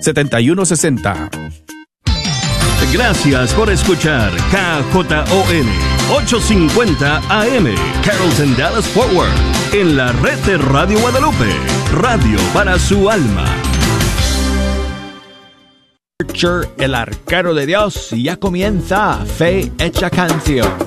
7160. Gracias por escuchar KJON 850 AM Carrollton Dallas Forward en la red de Radio Guadalupe, radio para su alma. El arquero de Dios y ya comienza Fe Hecha Canción.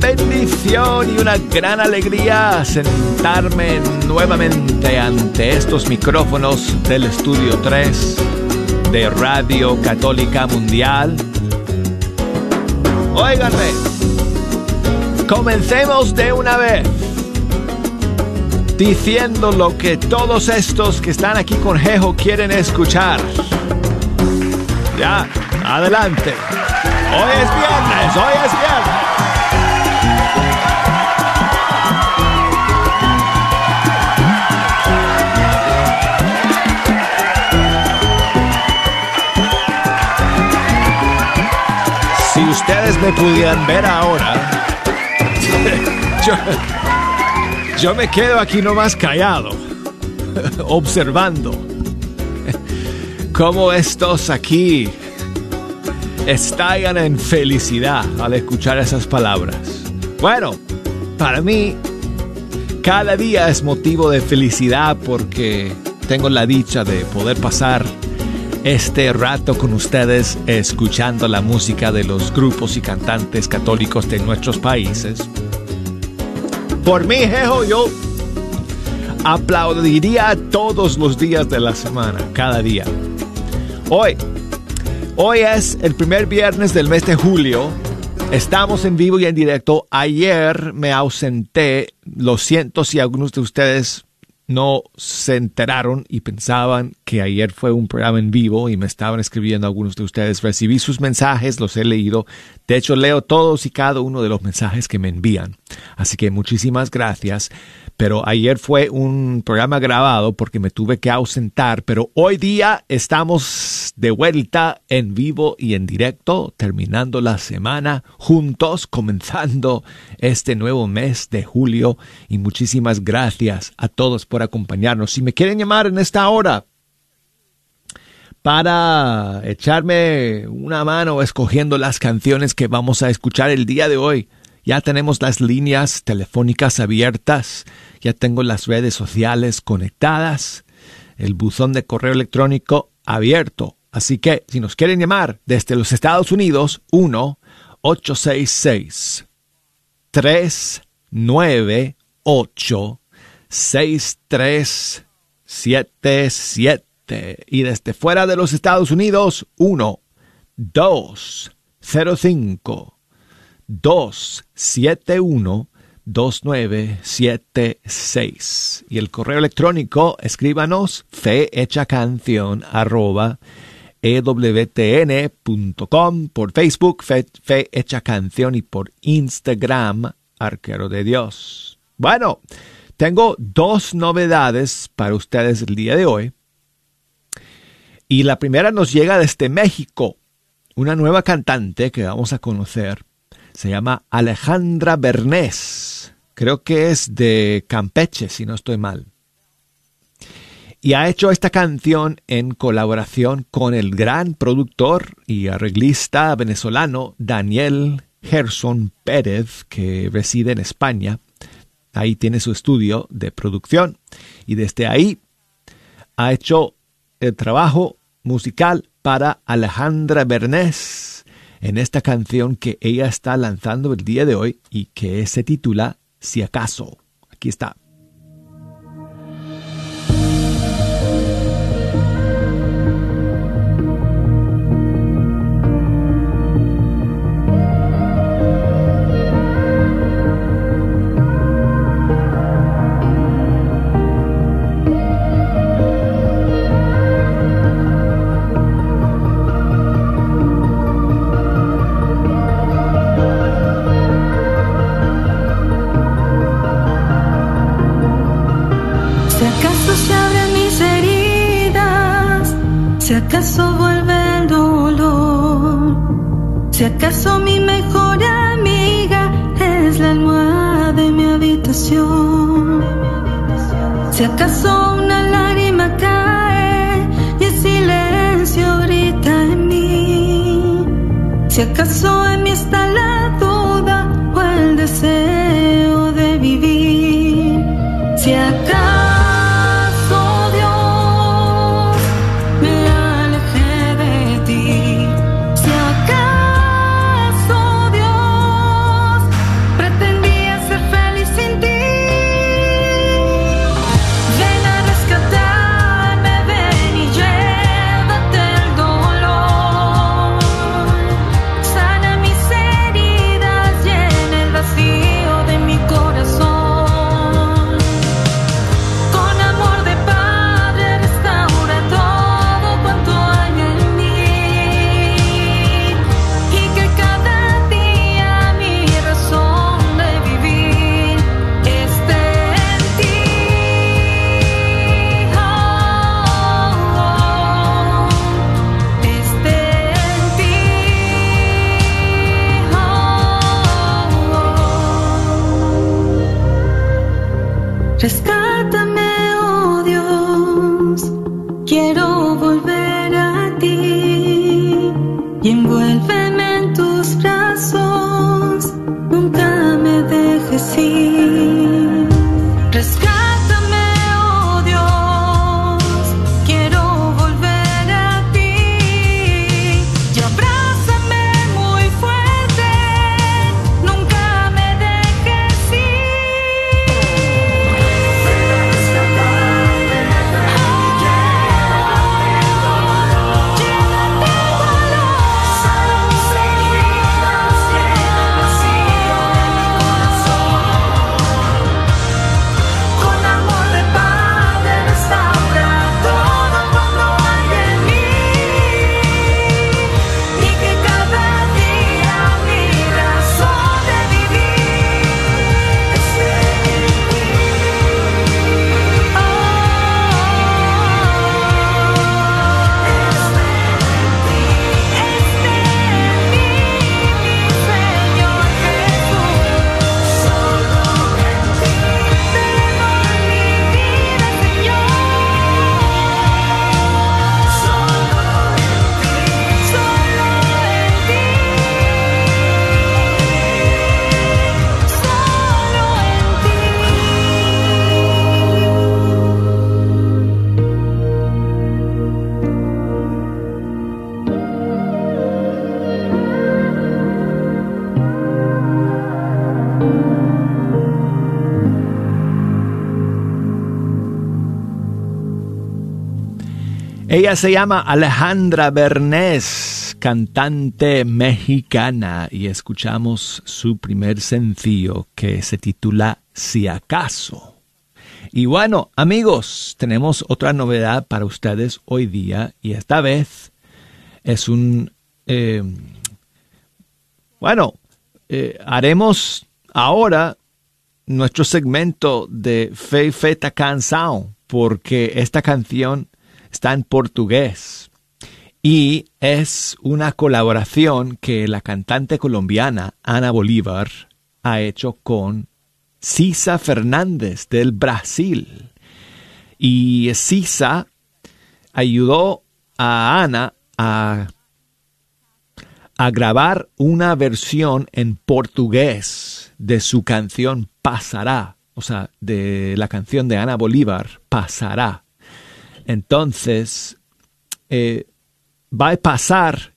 Bendición y una gran alegría sentarme nuevamente ante estos micrófonos del Estudio 3 de Radio Católica Mundial. Óiganme, comencemos de una vez diciendo lo que todos estos que están aquí con Jejo quieren escuchar. Ya, adelante. Hoy es viernes, hoy es viernes. Ustedes me pudieran ver ahora, yo, me quedo aquí nomás callado, observando cómo estos aquí estallan en felicidad al escuchar esas palabras. Bueno, para mí, cada día es motivo de felicidad porque tengo la dicha de poder pasar este rato con ustedes escuchando la música de los grupos y cantantes católicos de nuestros países. Por mí, Jejo, yo aplaudiría todos los días de la semana, cada día. Hoy, hoy es el primer viernes del mes de julio. Estamos en vivo y en directo. Ayer me ausenté. Lo siento si algunos de ustedes no se enteraron y pensaban que ayer fue un programa en vivo y me estaban escribiendo algunos de ustedes. Recibí sus mensajes, los he leído. De hecho, leo todos y cada uno de los mensajes que me envían. Así que muchísimas gracias pero ayer fue un programa grabado porque me tuve que ausentar, pero hoy día estamos de vuelta en vivo y en directo, terminando la semana juntos, comenzando este nuevo mes de julio y muchísimas gracias a todos por acompañarnos. Si me quieren llamar en esta hora, para echarme una mano escogiendo las canciones que vamos a escuchar el día de hoy. Ya tenemos las líneas telefónicas abiertas, ya tengo las redes sociales conectadas, el buzón de correo electrónico abierto. Así que si nos quieren llamar desde los Estados Unidos, 1 866 398 6377 y desde fuera de los Estados Unidos 1 205 271 2976. Y el correo electrónico, escríbanos canción arroba ewtn.com por Facebook, fe, fe Hecha Canción y por Instagram, Arquero de Dios. Bueno, tengo dos novedades para ustedes el día de hoy. Y la primera nos llega desde México, una nueva cantante que vamos a conocer se llama Alejandra Bernés. Creo que es de Campeche, si no estoy mal. Y ha hecho esta canción en colaboración con el gran productor y arreglista venezolano Daniel Gerson Pérez, que reside en España. Ahí tiene su estudio de producción. Y desde ahí ha hecho el trabajo musical para Alejandra Bernés en esta canción que ella está lanzando el día de hoy y que se titula Si acaso. Aquí está. Se llama Alejandra Bernés, cantante mexicana, y escuchamos su primer sencillo que se titula Si acaso. Y bueno, amigos, tenemos otra novedad para ustedes hoy día, y esta vez es un... Eh, bueno, eh, haremos ahora nuestro segmento de Fe Feta Canção, porque esta canción está en portugués y es una colaboración que la cantante colombiana Ana Bolívar ha hecho con Sisa Fernández del Brasil. Y Sisa ayudó a Ana a, a grabar una versión en portugués de su canción Pasará, o sea, de la canción de Ana Bolívar, Pasará. Entonces, eh, pasar,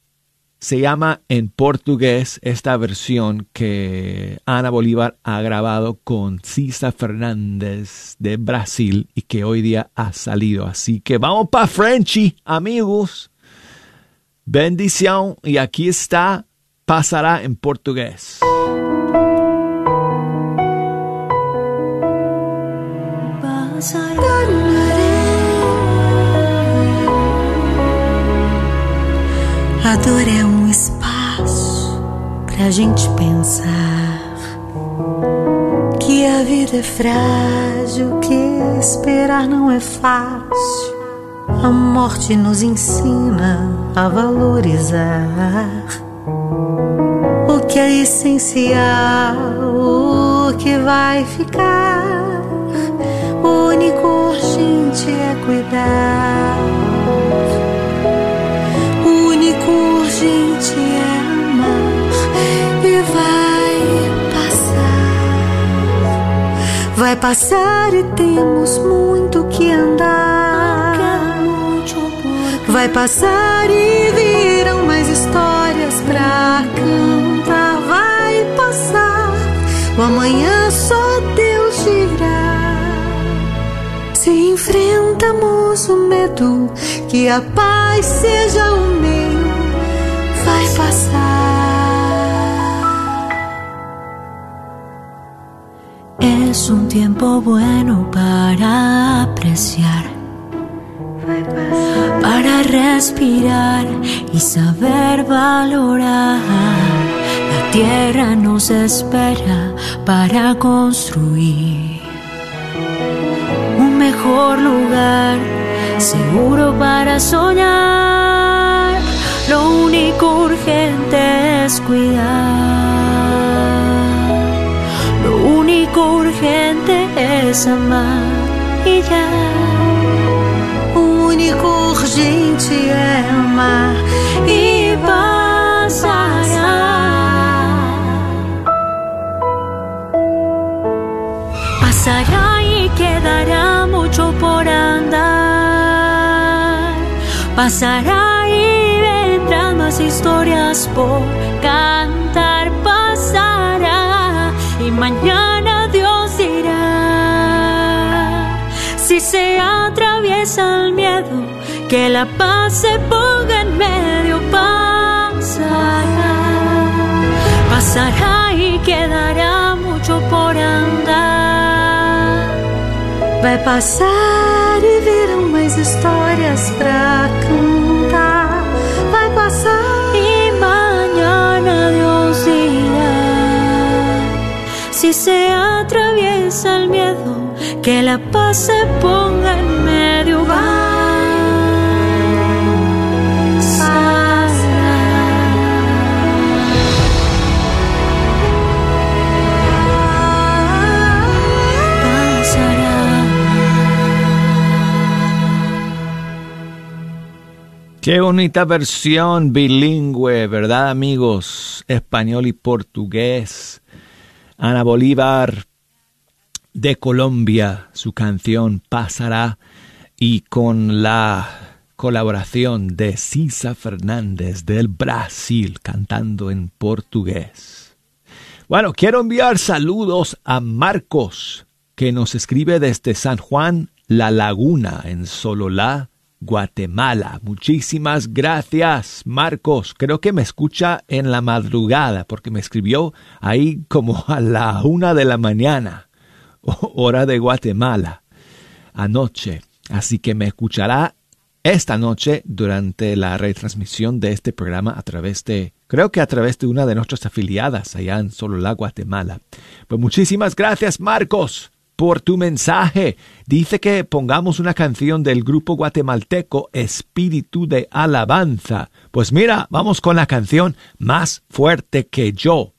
se llama en portugués esta versión que Ana Bolívar ha grabado con Cisa Fernández de Brasil y que hoy día ha salido. Así que vamos para Frenchy, amigos. Bendición y aquí está, pasará en portugués. Dor é um espaço pra gente pensar que a vida é frágil, que esperar não é fácil. A morte nos ensina a valorizar o que é essencial, o que vai ficar. O único urgente é cuidar. Urgente é amar e vai passar. Vai passar e temos muito que andar. Vai passar e virão mais histórias pra cantar. Vai passar, o amanhã só Deus dirá. Se enfrentamos o medo, que a paz seja o meio. Vai. Es un tiempo bueno para apreciar, para respirar y saber valorar. La tierra nos espera para construir un mejor lugar, seguro para soñar. Lo único urgente es cuidar. Lo único urgente es amar y ya. O único urgente é amar Y pasará. Pasará y quedará mucho por andar. Pasará y más historias por cantar. Pasará y mañana Dios dirá. Si se atraviesa el miedo, que la paz se ponga en medio. Pasará. Pasará y quedará mucho por andar. Vai passar e virão mais histórias pra cantar. Si se atraviesa el miedo, que la paz se ponga en medio. Qué bonita versión bilingüe, ¿verdad amigos? Español y portugués. Ana Bolívar de Colombia, su canción Pasará y con la colaboración de Cisa Fernández del Brasil cantando en portugués. Bueno, quiero enviar saludos a Marcos, que nos escribe desde San Juan, La Laguna, en Sololá, Guatemala. Muchísimas gracias, Marcos. Creo que me escucha en la madrugada, porque me escribió ahí como a la una de la mañana, hora de Guatemala, anoche. Así que me escuchará esta noche durante la retransmisión de este programa a través de, creo que a través de una de nuestras afiliadas allá en Sololá, Guatemala. Pues muchísimas gracias, Marcos por tu mensaje. Dice que pongamos una canción del grupo guatemalteco Espíritu de Alabanza. Pues mira, vamos con la canción Más fuerte que yo.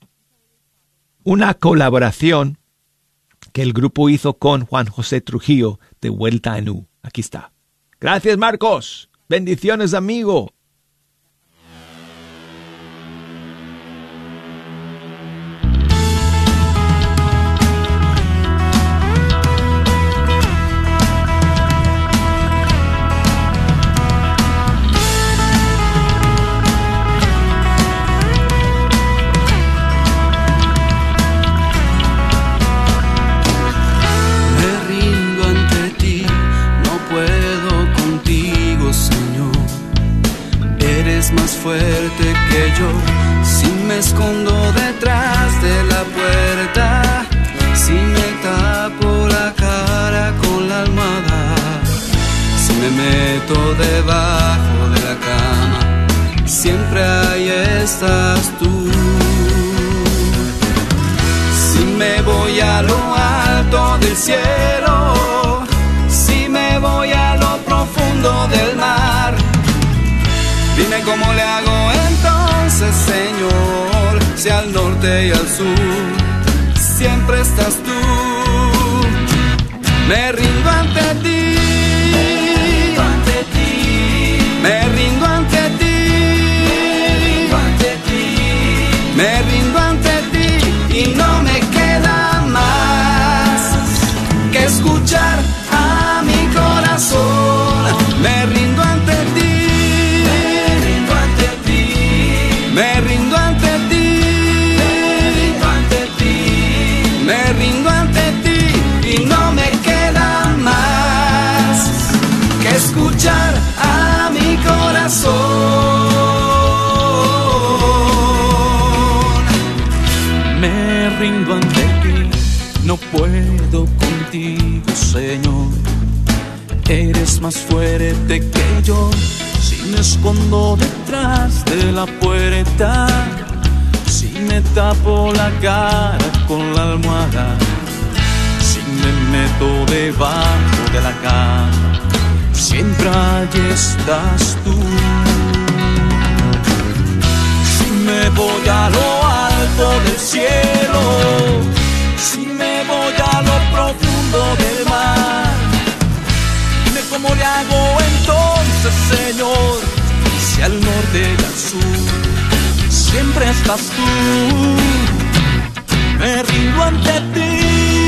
Una colaboración que el grupo hizo con Juan José Trujillo de Vuelta en U. Aquí está. Gracias Marcos. Bendiciones amigo. Yo. Si me escondo detrás de la puerta, si me tapo la cara con la almohada, si me meto debajo de la cama, siempre ahí estás tú. Si me voy a lo alto del cielo, si me voy a lo profundo del mar, dime cómo le hago entonces, Señor, si al norte y al sur siempre estás tú. Me rindo ante ti. Me rindo ante ti. Me rindo ante ti y no me queda más que escuchar a mi corazón. Ante ti, no puedo contigo, Señor. Eres más fuerte que yo. Si me escondo detrás de la puerta, si me tapo la cara con la almohada, si me meto debajo de la cama, siempre allí estás tú. Si me voy a lo del cielo, si me voy a lo profundo del mar, dime cómo le hago entonces, Señor, si al norte y al sur siempre estás tú. Me rindo ante ti.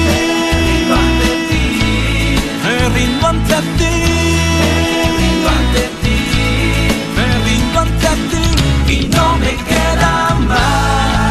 Me rindo ante ti. Me rindo ante ti. Y no me queda más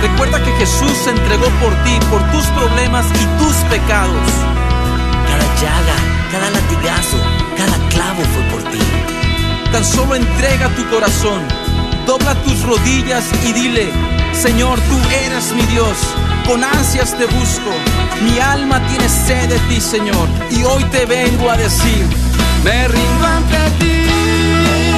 recuerda que Jesús se entregó por ti, por tus problemas y tus pecados. Cada llaga, cada latigazo, cada clavo fue por ti. Tan solo entrega tu corazón, dobla tus rodillas y dile, Señor, tú eres mi Dios, con ansias te busco, mi alma tiene sed de ti, Señor, y hoy te vengo a decir, Me rindo ante ti.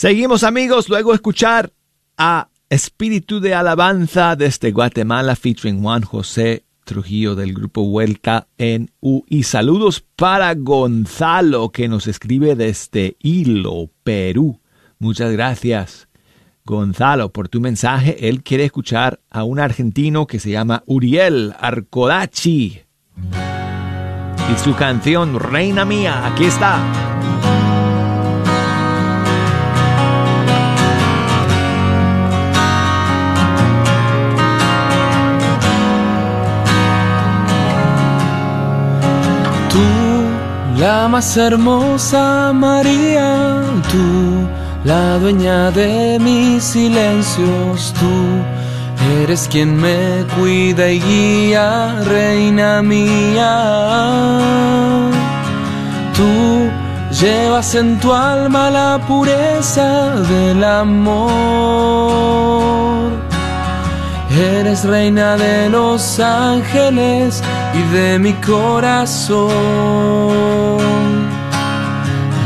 Seguimos amigos, luego escuchar a Espíritu de Alabanza desde Guatemala featuring Juan José Trujillo del grupo Vuelta en U. Y saludos para Gonzalo que nos escribe desde Hilo, Perú. Muchas gracias Gonzalo por tu mensaje. Él quiere escuchar a un argentino que se llama Uriel Arcodachi. Y su canción Reina Mía, aquí está. La más hermosa María, tú, la dueña de mis silencios, tú, eres quien me cuida y guía, reina mía. Tú llevas en tu alma la pureza del amor. Eres reina de los ángeles y de mi corazón.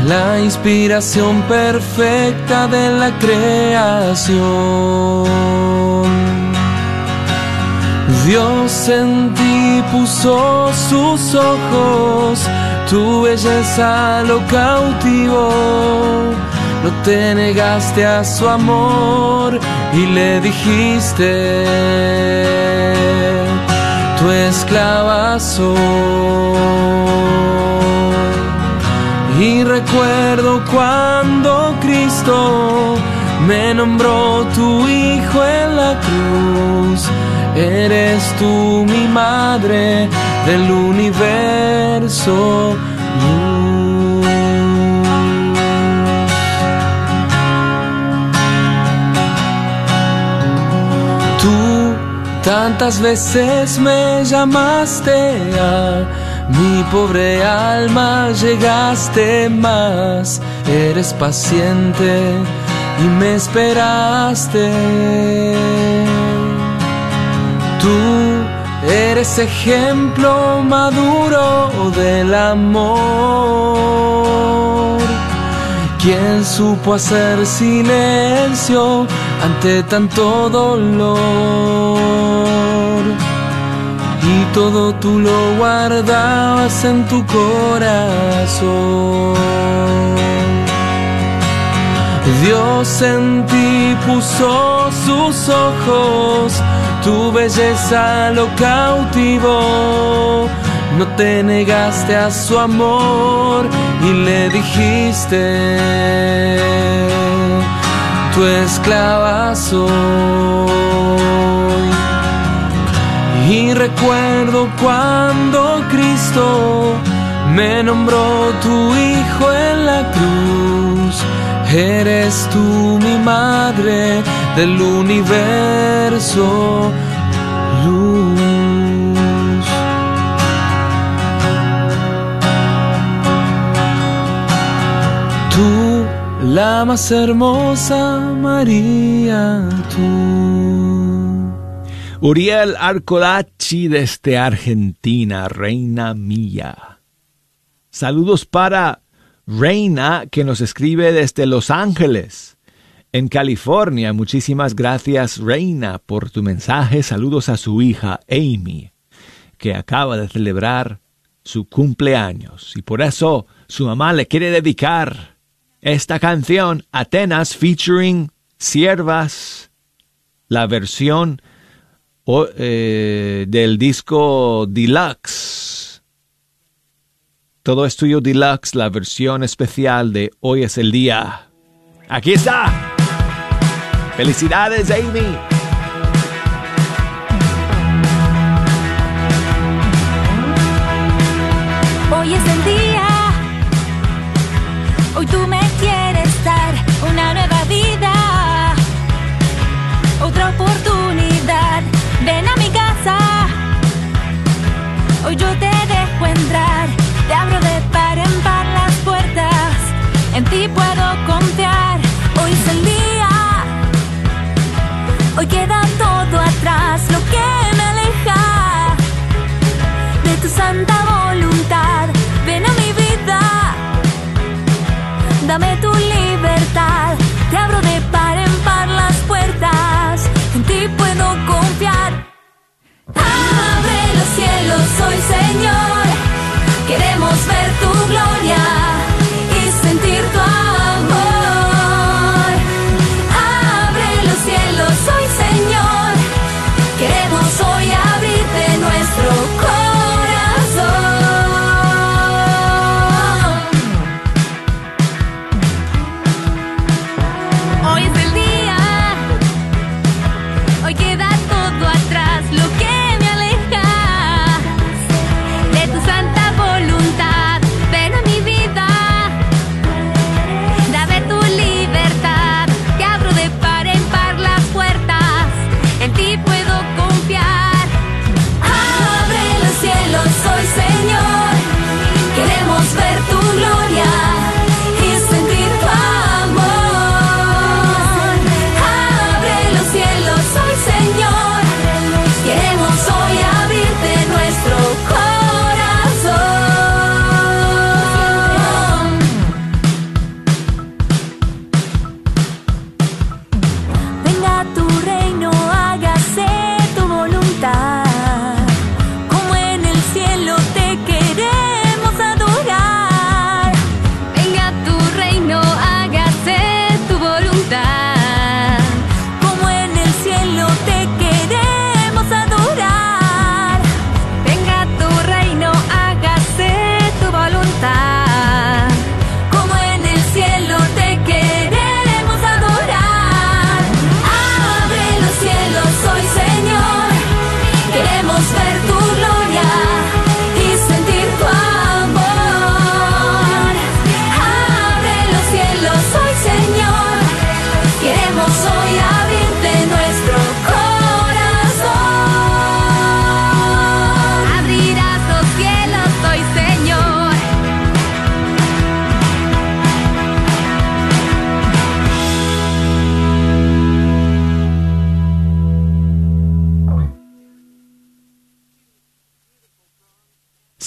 la inspiración perfecta de la creación. Dios en ti puso sus ojos, tu belleza lo cautivó. No te negaste a su amor y le dijiste, tu esclava soy. Y recuerdo cuando Cristo me nombró tu hijo en la cruz. Eres tú mi madre del universo. Tantas veces me llamaste a mi pobre alma llegaste más, eres paciente y me esperaste. Tú eres ejemplo maduro del amor. Quien supo hacer silencio ante tanto dolor y todo tú lo guardabas en tu corazón. Dios en ti puso sus ojos, tu belleza lo cautivó. No te negaste a su amor y le dijiste, tu esclava soy. Y recuerdo cuando Cristo me nombró tu hijo en la cruz. Eres tú mi madre del universo. Luz. La más hermosa María, tú. Uriel Arcolachi desde Argentina, reina mía. Saludos para Reina que nos escribe desde Los Ángeles, en California. Muchísimas gracias Reina por tu mensaje. Saludos a su hija Amy, que acaba de celebrar su cumpleaños y por eso su mamá le quiere dedicar esta canción Atenas featuring Siervas, la versión eh, del disco Deluxe. Todo es tuyo Deluxe, la versión especial de Hoy es el día. Aquí está. Felicidades, Amy. Hoy es el día. Hoy queda todo atrás. Lo que me aleja de tu santa voluntad. Ven a mi vida. Dame tu libertad. Te abro de par en par las puertas. En ti puedo confiar. Abre los cielos hoy, Señor.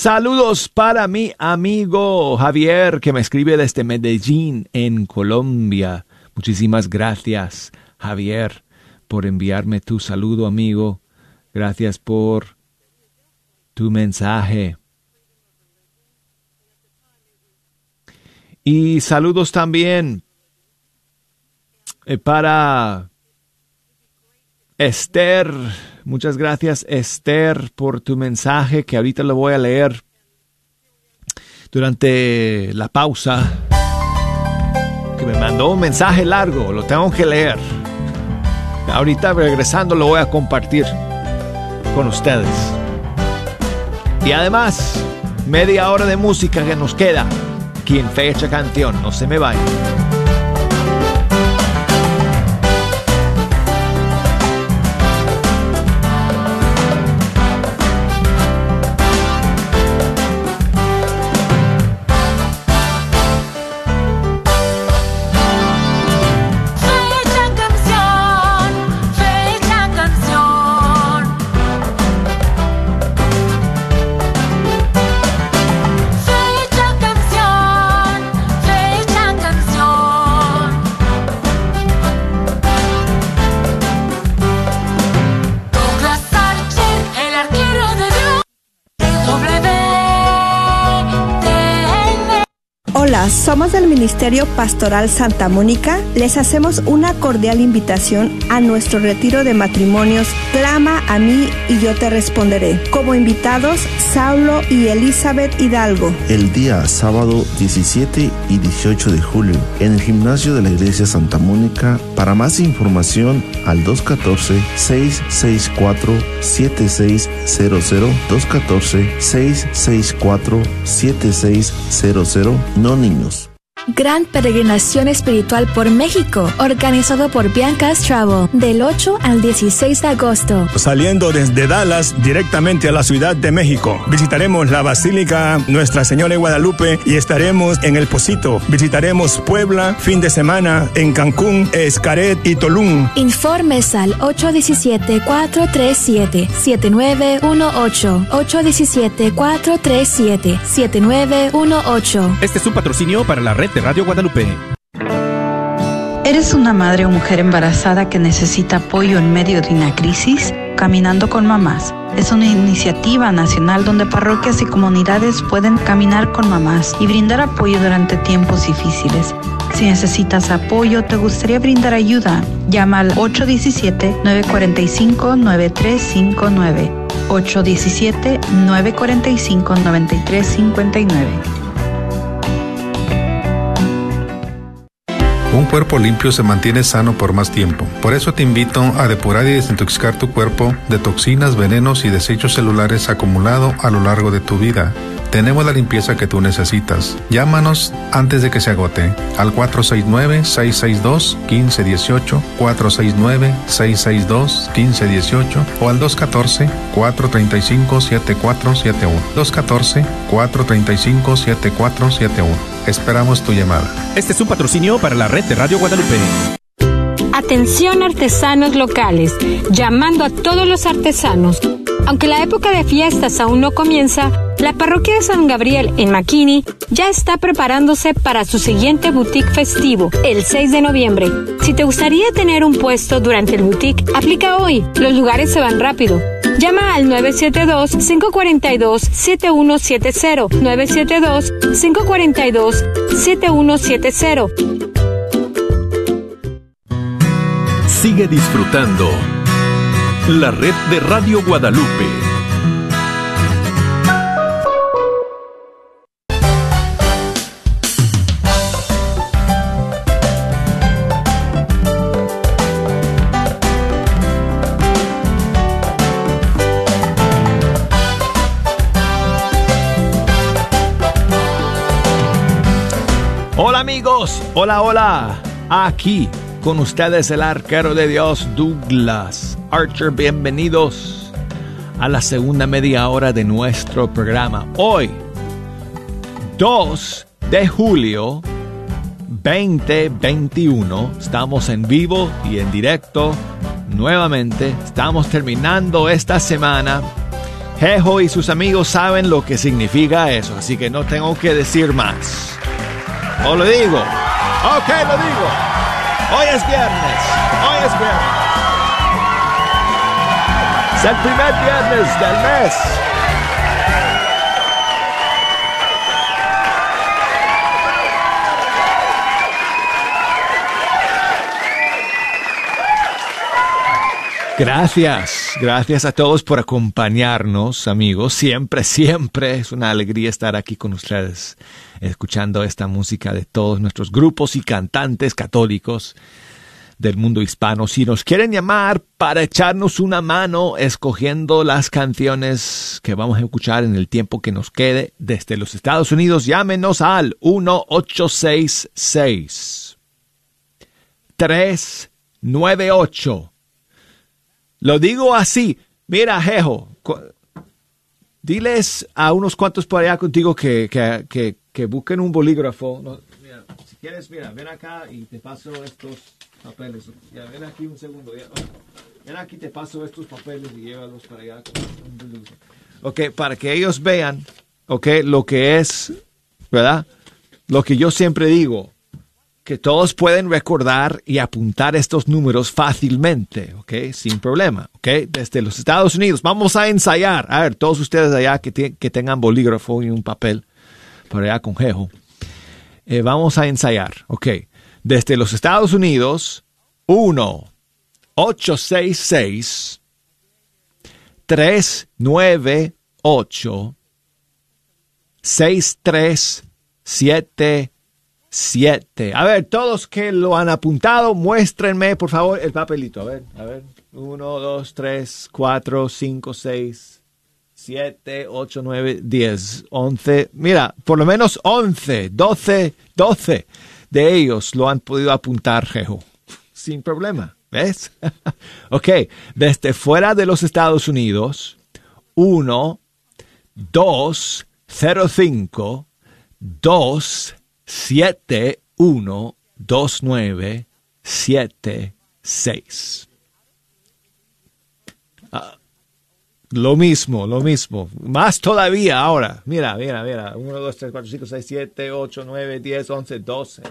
Saludos para mi amigo Javier que me escribe desde Medellín, en Colombia. Muchísimas gracias, Javier, por enviarme tu saludo, amigo. Gracias por tu mensaje. Y saludos también eh, para Esther. Muchas gracias Esther por tu mensaje que ahorita lo voy a leer durante la pausa. Que me mandó un mensaje largo, lo tengo que leer. Ahorita regresando lo voy a compartir con ustedes. Y además, media hora de música que nos queda aquí en Fecha Canción. No se me vayan. Somos del Ministerio Pastoral Santa Mónica. Les hacemos una cordial invitación a nuestro retiro de matrimonios Clama a mí y yo te responderé. Como invitados, Saulo y Elizabeth Hidalgo. el día sábado 17 y 18 de julio en el gimnasio de la iglesia Santa Mónica. Para más información al 214-664-7600, 214-664-7600, no niños. Gran Peregrinación Espiritual por México, organizado por Bianca's Travel, del 8 al 16 de agosto. Saliendo desde Dallas directamente a la Ciudad de México. Visitaremos la Basílica Nuestra Señora de Guadalupe y estaremos en El Pocito. Visitaremos Puebla, fin de semana en Cancún, Escaret y Tulum. Informes al 817-437-7918. 817-437-7918. Este es un patrocinio para la red de Radio Guadalupe. ¿Eres una madre o mujer embarazada que necesita apoyo en medio de una crisis? Caminando con Mamás es una iniciativa nacional donde parroquias y comunidades pueden caminar con mamás y brindar apoyo durante tiempos difíciles. Si necesitas apoyo, te gustaría brindar ayuda, llama al 817-945-9359. 817-945-9359. Un cuerpo limpio se mantiene sano por más tiempo. Por eso te invito a depurar y desintoxicar tu cuerpo de toxinas, venenos y desechos celulares acumulados a lo largo de tu vida. Tenemos la limpieza que tú necesitas. Llámanos antes de que se agote al 469-662-1518, 469-662-1518 o al 214-435-7471. 214-435-7471. Esperamos tu llamada. Este es un patrocinio para la red de Radio Guadalupe. Atención artesanos locales, llamando a todos los artesanos. Aunque la época de fiestas aún no comienza, la parroquia de San Gabriel en Makini ya está preparándose para su siguiente boutique festivo, el 6 de noviembre. Si te gustaría tener un puesto durante el boutique, aplica hoy. Los lugares se van rápido. Llama al 972-542-7170. 972-542-7170. Sigue disfrutando la red de Radio Guadalupe. Hola amigos, hola, hola. Aquí con ustedes el arquero de Dios Douglas Archer. Bienvenidos a la segunda media hora de nuestro programa. Hoy, 2 de julio 2021, estamos en vivo y en directo nuevamente. Estamos terminando esta semana Jejo y sus amigos saben lo que significa eso, así que no tengo que decir más. ¿O lo digo? Ok, lo digo. Hoy es viernes. Hoy es viernes. Es el primer viernes del mes. Gracias, gracias a todos por acompañarnos, amigos. Siempre, siempre es una alegría estar aquí con ustedes, escuchando esta música de todos nuestros grupos y cantantes católicos del mundo hispano. Si nos quieren llamar para echarnos una mano escogiendo las canciones que vamos a escuchar en el tiempo que nos quede desde los Estados Unidos, llámenos al 1866 398 lo digo así. Mira, Jejo, diles a unos cuantos por allá contigo que, que, que, que busquen un bolígrafo. Mira, si quieres, mira, ven acá y te paso estos papeles. Ya, ven aquí un segundo. Ya. Ven aquí, te paso estos papeles y llévalos para allá. Ok, para que ellos vean, ok, lo que es, ¿verdad? Lo que yo siempre digo que todos pueden recordar y apuntar estos números fácilmente, ¿ok? Sin problema, ¿ok? Desde los Estados Unidos. Vamos a ensayar. A ver, todos ustedes allá que, que tengan bolígrafo y un papel, por allá con jejo. Eh, vamos a ensayar, ¿ok? Desde los Estados Unidos, 1 866 398 6377 7. A ver, todos que lo han apuntado, muéstrenme por favor el papelito. A ver, a ver. 1, 2, 3, 4, 5, 6, 7, 8, 9, 10, 11. Mira, por lo menos 11, 12, 12 de ellos lo han podido apuntar, Jejo. Sin problema. ¿Ves? ok, desde fuera de los Estados Unidos, 1, 2, 0, 5, 2, 712976. Ah, lo mismo, lo mismo. Más todavía ahora. Mira, mira, mira. 1, 2, 3, 4, 5, 6, 7, 8, 9, 10, 11, 12,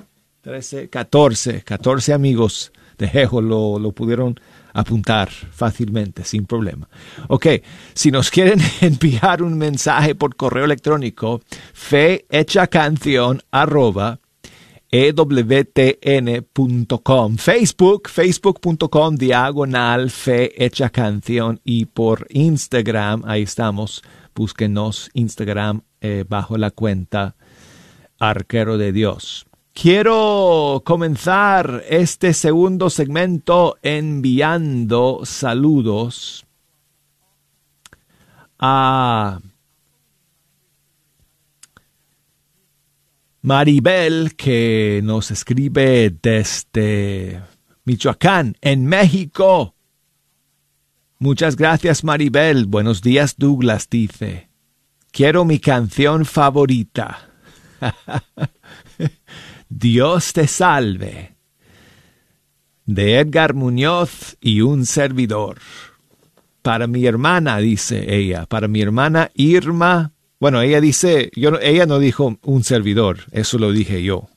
13, 14. 14 amigos de Jejo lo, lo pudieron apuntar fácilmente, sin problema. Ok, si nos quieren enviar un mensaje por correo electrónico, canción arroba ewtn.com, Facebook, facebook.com diagonal fe hecha canción y por Instagram, ahí estamos, búsquenos Instagram eh, bajo la cuenta Arquero de Dios. Quiero comenzar este segundo segmento enviando saludos a Maribel que nos escribe desde Michoacán, en México. Muchas gracias Maribel. Buenos días Douglas dice. Quiero mi canción favorita. Dios te salve. De Edgar Muñoz y un servidor. Para mi hermana, dice ella, para mi hermana Irma. Bueno, ella dice, yo, ella no dijo un servidor, eso lo dije yo.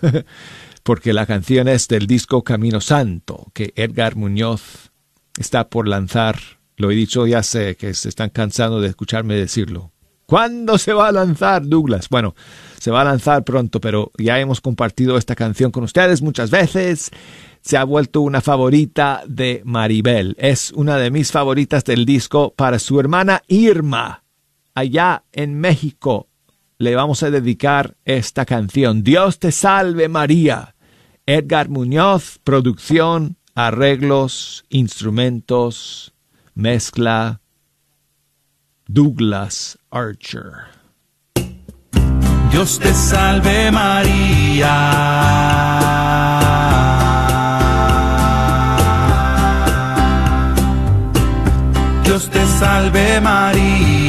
Porque la canción es del disco Camino Santo, que Edgar Muñoz está por lanzar. Lo he dicho, ya sé que se están cansando de escucharme decirlo. ¿Cuándo se va a lanzar, Douglas? Bueno, se va a lanzar pronto, pero ya hemos compartido esta canción con ustedes muchas veces. Se ha vuelto una favorita de Maribel. Es una de mis favoritas del disco para su hermana Irma. Allá en México le vamos a dedicar esta canción. Dios te salve María. Edgar Muñoz, producción, arreglos, instrumentos, mezcla. Douglas Archer. Dios te salve María. Dios te salve María.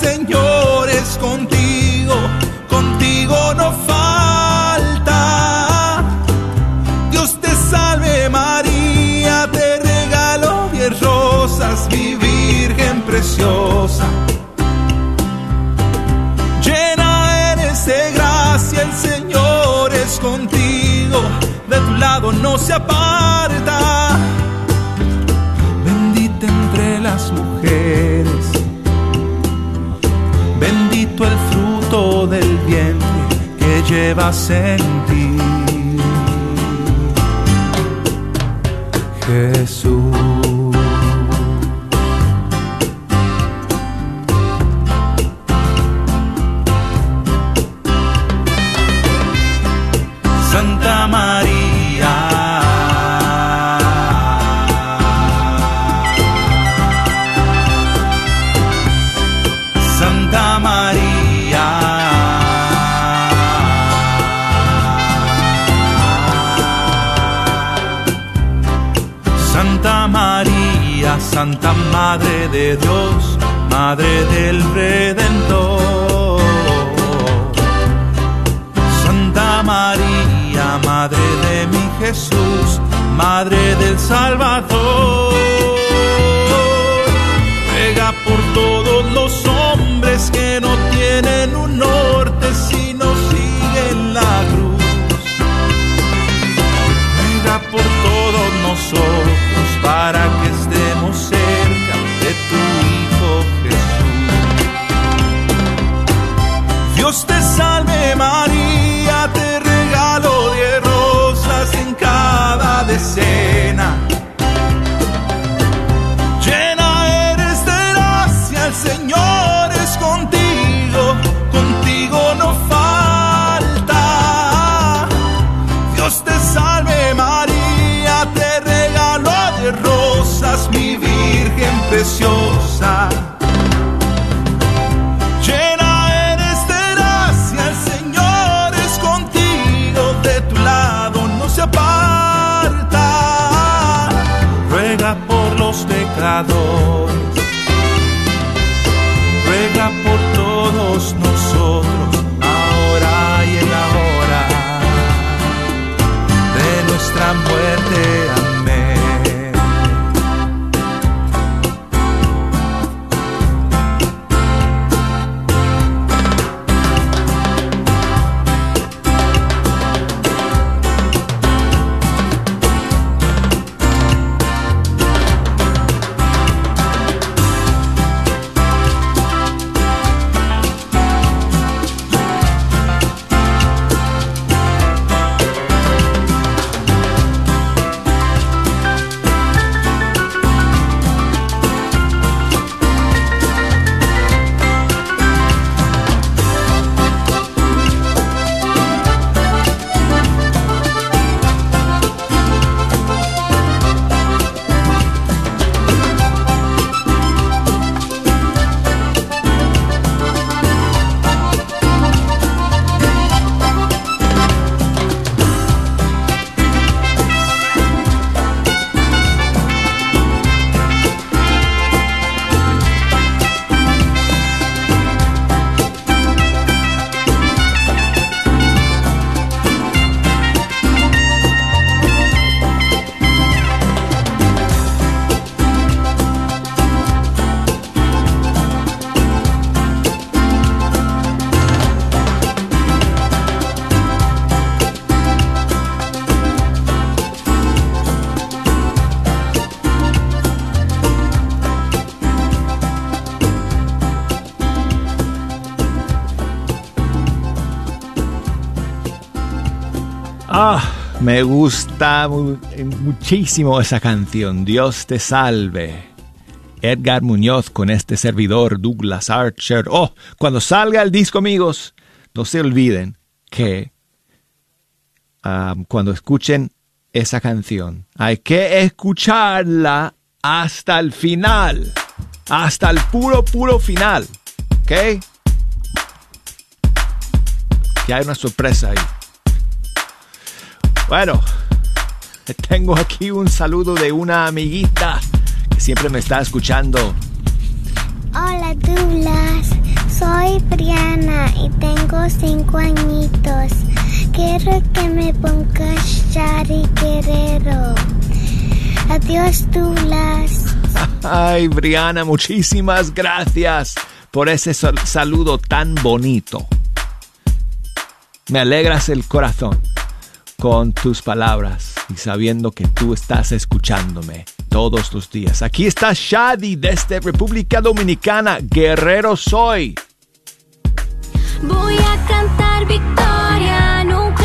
Señor es contigo, contigo no falta. Dios te salve María, te regalo diez rosas, mi Virgen preciosa. Llena eres de gracia, el Señor es contigo, de tu lado no se aparta. Bendita entre las mujeres, llevas en ti. Jesús. Santa María. Madre de Dios, Madre del Redentor. Santa María, Madre de mi Jesús, Madre del Salvador. Llena eres de gracia, el Señor es contigo, contigo no falta. Dios te salve María, te regalo de rosas, mi Virgen preciosa. pecado. Me gusta mu- muchísimo esa canción. Dios te salve. Edgar Muñoz con este servidor Douglas Archer. Oh, cuando salga el disco, amigos, no se olviden que cuando escuchen esa canción, hay que escucharla hasta el final. Hasta el puro, puro final. ¿Ok? Que hay una sorpresa ahí. Bueno, tengo aquí un saludo de una amiguita que siempre me está escuchando. Hola Douglas, soy Briana y tengo cinco añitos. Quiero que me pongas Shari Guerrero. Adiós Douglas. Ay, Briana, muchísimas gracias por ese sal- saludo tan bonito. Me alegras el corazón con tus palabras y sabiendo que tú estás escuchándome todos los días. Aquí está Shadi desde República Dominicana. Guerrero soy. Voy a cantar victoria, nunca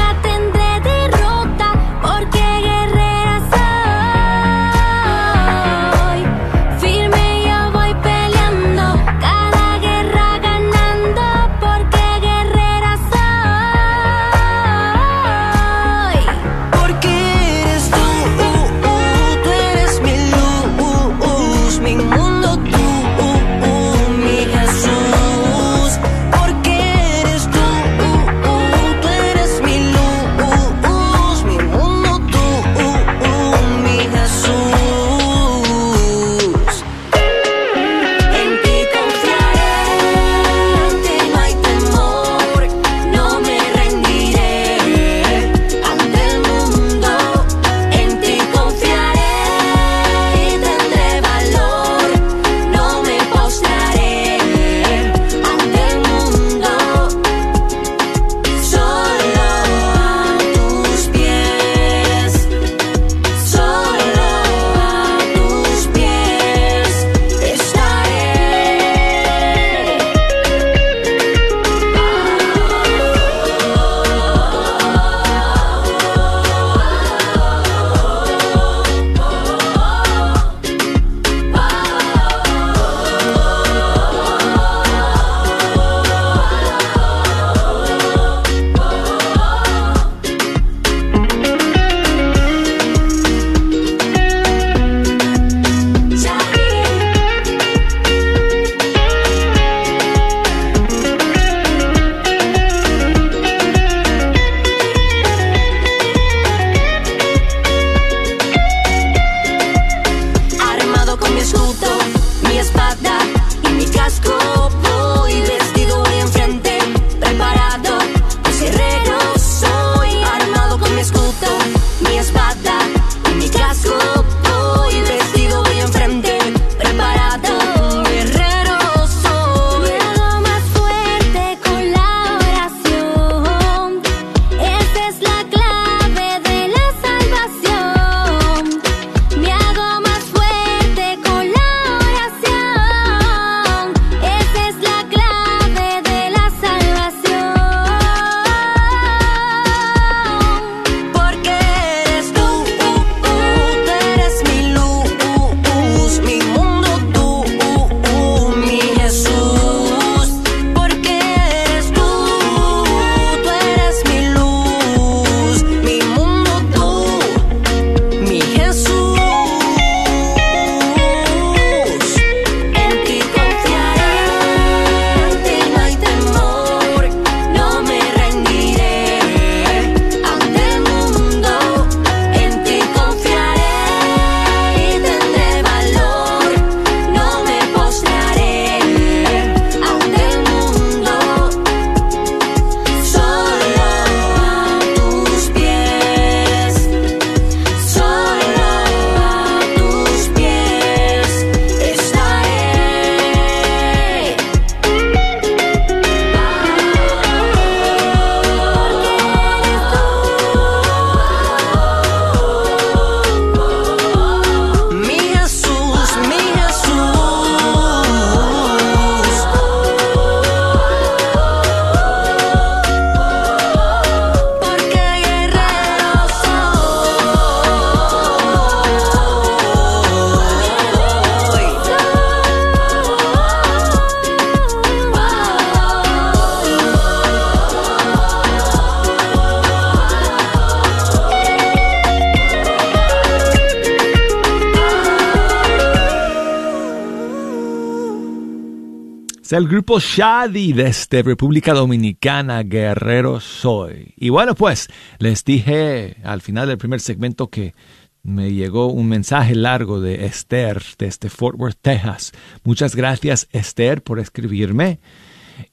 el grupo Shadi desde República Dominicana, Guerrero Soy. Y bueno, pues les dije al final del primer segmento que me llegó un mensaje largo de Esther desde Fort Worth, Texas. Muchas gracias Esther por escribirme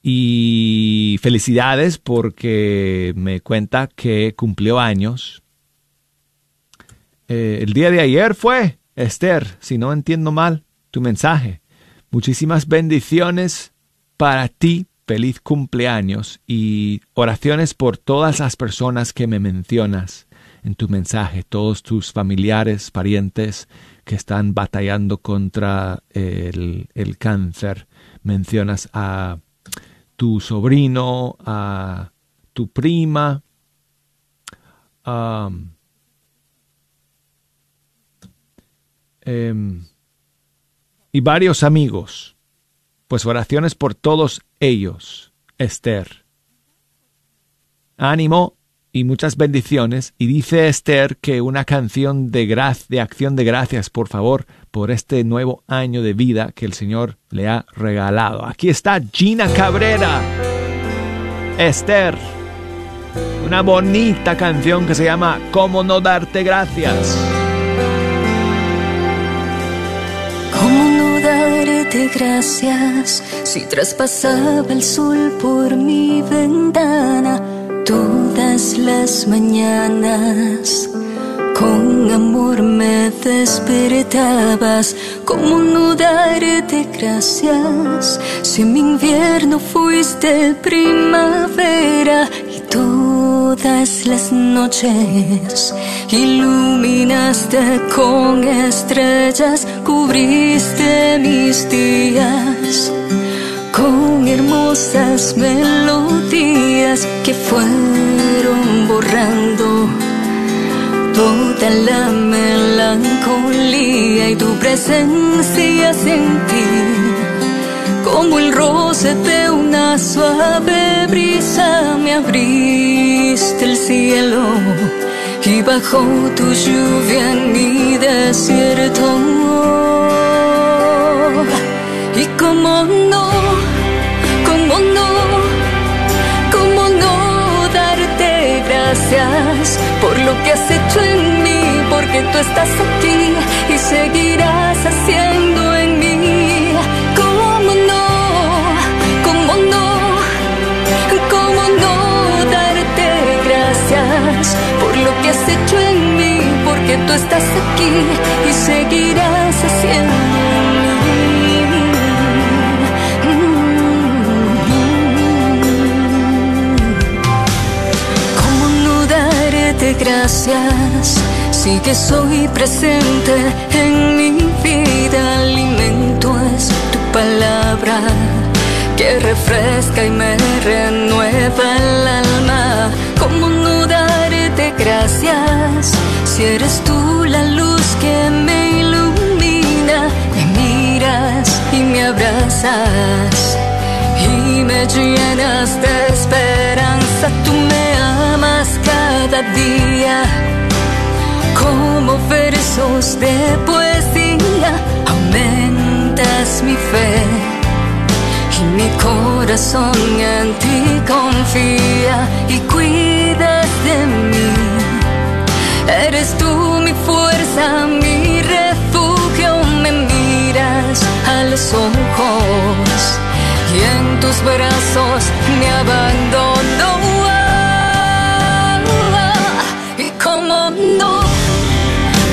y felicidades porque me cuenta que cumplió años. Eh, el día de ayer fue, Esther, si no entiendo mal tu mensaje. Muchísimas bendiciones para ti, feliz cumpleaños y oraciones por todas las personas que me mencionas en tu mensaje, todos tus familiares, parientes que están batallando contra el, cáncer. Mencionas a tu sobrino, a tu prima, em, y varios amigos. Pues oraciones por todos ellos, Esther. Ánimo y muchas bendiciones. Y dice Esther que una canción de, de acción de gracias, por favor, por este nuevo año de vida que el Señor le ha regalado. Aquí está Gina Cabrera. Esther. Una bonita canción que se llama ¿Cómo no darte gracias? Gracias si traspasaba el sol por mi ventana todas las mañanas? Con amor me despertabas, ¿cómo no darte gracias si mi invierno fuiste primavera y todas las noches. Iluminaste con estrellas, cubriste mis días con hermosas melodías que fueron borrando toda la melancolía y tu presencia sentí como el roce de una suave brisa me abriste el cielo y bajó tu lluvia en mi desierto. Y como no como no cómo no darte gracias por lo que has hecho en mí, porque tú estás aquí y seguirás haciendo has hecho en mí, porque tú estás aquí y seguirás haciendo en mí? ¿Cómo no darte gracias si que soy presente en mi vida? Alimento es tu palabra que refresca y me renueva el alma. ¿Cómo no gracias si eres tú la luz que me ilumina? Me miras y me abrazas y me llenas de esperanza. Tú me amas cada día como versos de poesía. Aumentas mi fe y mi corazón en ti confía y cuidas Eres tú mi fuerza, mi refugio, me miras a los ojos y en tus brazos me abandono. Y cómo no,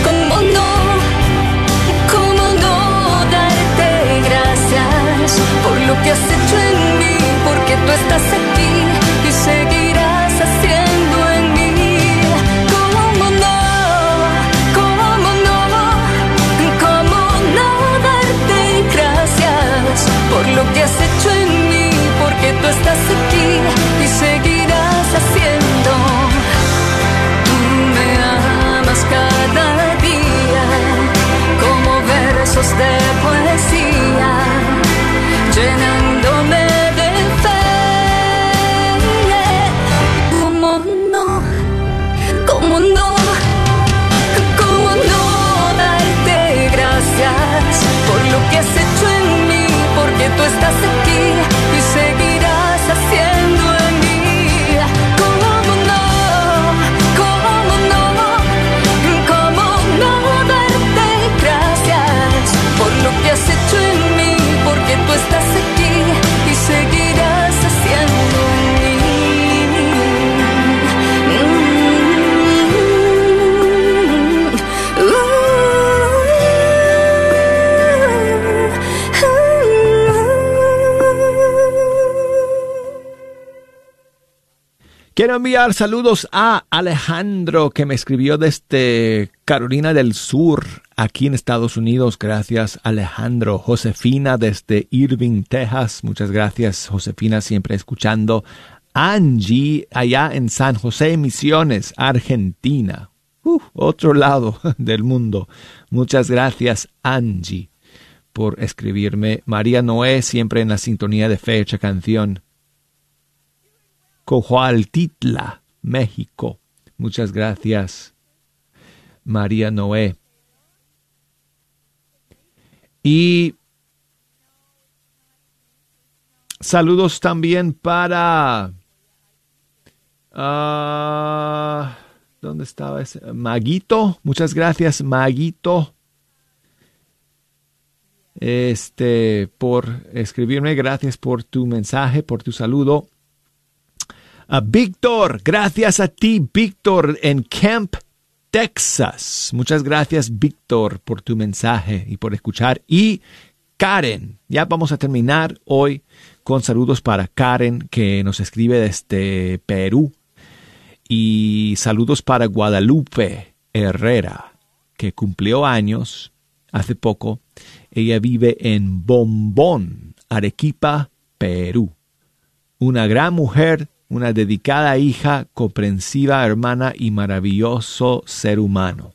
cómo no, cómo no darte gracias por lo que has Quiero enviar saludos a Alejandro que me escribió desde Carolina del Sur, aquí en Estados Unidos. Gracias Alejandro. Josefina desde Irving, Texas. Muchas gracias Josefina, siempre escuchando. Angie allá en San José Misiones, Argentina. Uf, otro lado del mundo. Muchas gracias Angie por escribirme. María Noé siempre en la sintonía de fecha canción. Cojualtitla, México. Muchas gracias, María Noé. Y saludos también para... ah, ¿Dónde estaba ese? Maguito. Muchas gracias, Maguito. Este, por escribirme. Gracias por tu mensaje, por tu saludo. A Víctor, gracias a ti, Víctor, en Camp, Texas. Muchas gracias, Víctor, por tu mensaje y por escuchar. Y Karen, ya vamos a terminar hoy con saludos para Karen, que nos escribe desde Perú. Y saludos para Guadalupe Herrera, que cumplió años hace poco. Ella vive en Bombón, Arequipa, Perú. Una gran mujer una dedicada hija, comprensiva hermana y maravilloso ser humano.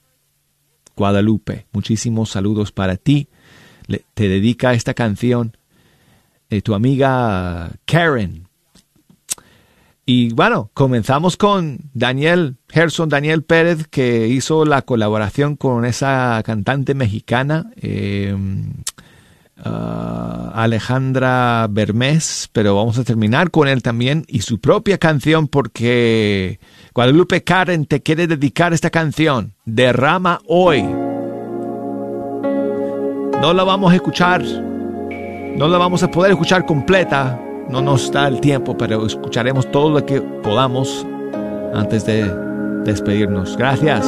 Guadalupe, muchísimos saludos para ti. te dedica esta canción eh, tu amiga Karen. Y bueno, comenzamos con Daniel Gerson, Daniel Pérez, que hizo la colaboración con esa cantante mexicana. Eh, uh, Alejandra Bermés, pero vamos a terminar con él también y su propia canción porque Guadalupe Karen te quiere dedicar esta canción, Derrama hoy. No la vamos a escuchar, no la vamos a poder escuchar completa, no nos da el tiempo, pero escucharemos todo lo que podamos antes de despedirnos. Gracias.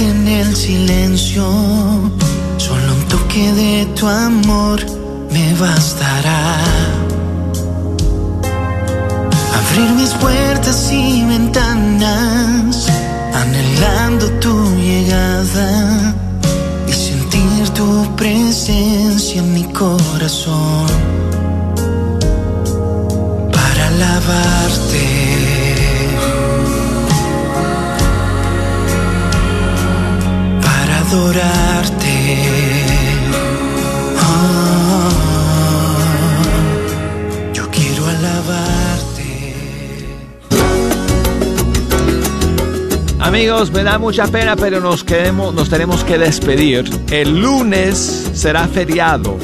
En el silencio. Solo un toque de tu amor me bastará. Abrir mis puertas y ventanas, anhelando tu llegada y sentir tu presencia en mi corazón para alabarte. Adorarte. Oh, yo quiero alabarte. Amigos, me da mucha pena, pero nos, quedemos, nos tenemos que despedir. El lunes será feriado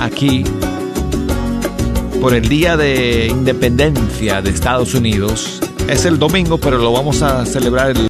aquí por el Día de Independencia de Estados Unidos. Es el domingo, pero lo vamos a celebrar el...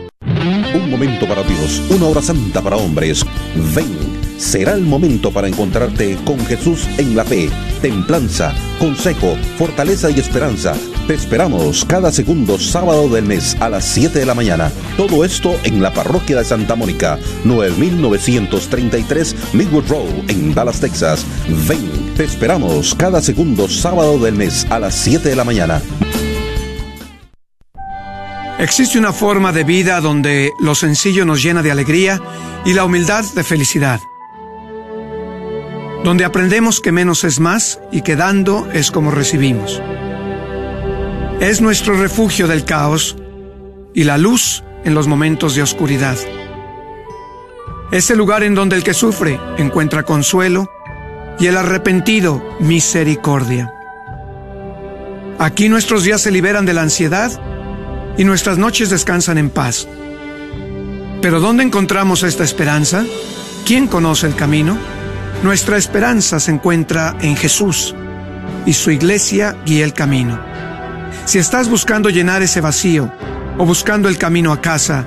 momento para Dios, una hora santa para hombres. Ven, será el momento para encontrarte con Jesús en la fe, templanza, consejo, fortaleza y esperanza. Te esperamos cada segundo sábado del mes a las 7 de la mañana. Todo esto en la parroquia de Santa Mónica, 9933 Midwood Road en Dallas, Texas. Ven, te esperamos cada segundo sábado del mes a las 7 de la mañana. Existe una forma de vida donde lo sencillo nos llena de alegría y la humildad de felicidad. Donde aprendemos que menos es más y que dando es como recibimos. Es nuestro refugio del caos y la luz en los momentos de oscuridad. Es el lugar en donde el que sufre encuentra consuelo y el arrepentido misericordia. Aquí nuestros días se liberan de la ansiedad y nuestras noches descansan en paz. Pero ¿dónde encontramos esta esperanza? ¿Quién conoce el camino? Nuestra esperanza se encuentra en Jesús y su iglesia guía el camino. Si estás buscando llenar ese vacío o buscando el camino a casa,